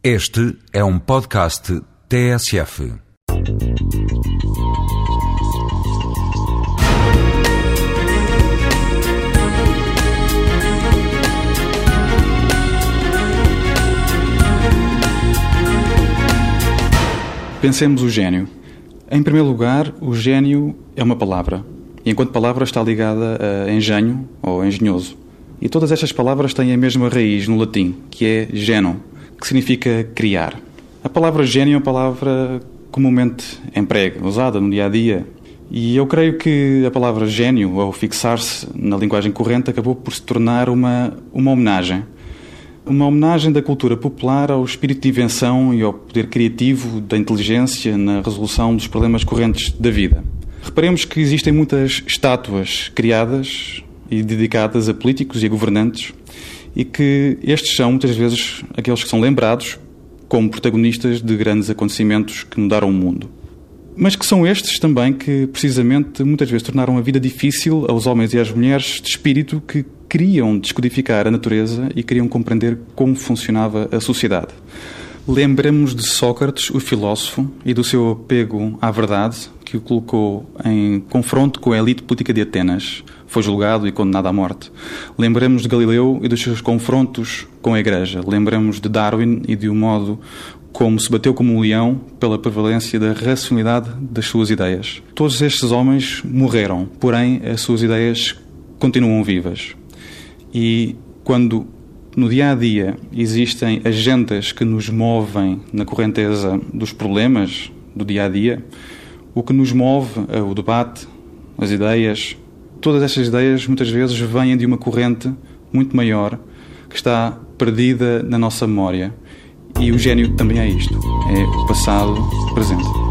Este é um podcast TSF. Pensemos o gênio. Em primeiro lugar, o gênio é uma palavra, e enquanto palavra está ligada a engenho ou engenhoso. E todas estas palavras têm a mesma raiz no latim, que é geno, que significa criar. A palavra gênio é uma palavra comumente emprega, usada no dia a dia. E eu creio que a palavra gênio, ao fixar-se na linguagem corrente, acabou por se tornar uma, uma homenagem. Uma homenagem da cultura popular ao espírito de invenção e ao poder criativo da inteligência na resolução dos problemas correntes da vida. Reparemos que existem muitas estátuas criadas e dedicadas a políticos e a governantes e que estes são muitas vezes aqueles que são lembrados como protagonistas de grandes acontecimentos que mudaram o mundo. Mas que são estes também que, precisamente, muitas vezes tornaram a vida difícil aos homens e às mulheres de espírito que queriam descodificar a natureza e queriam compreender como funcionava a sociedade. Lembramos de Sócrates, o filósofo, e do seu apego à verdade, que o colocou em confronto com a elite política de Atenas. Foi julgado e condenado à morte. Lembramos de Galileu e dos seus confrontos com a Igreja. Lembramos de Darwin e de um modo como se bateu como um leão pela prevalência da racionalidade das suas ideias. Todos estes homens morreram, porém as suas ideias continuam vivas. E quando no dia a dia existem agendas que nos movem na correnteza dos problemas do dia a dia, o que nos move é o debate, as ideias. Todas estas ideias muitas vezes vêm de uma corrente muito maior que está perdida na nossa memória. E o gênio também é isto: é o passado presente.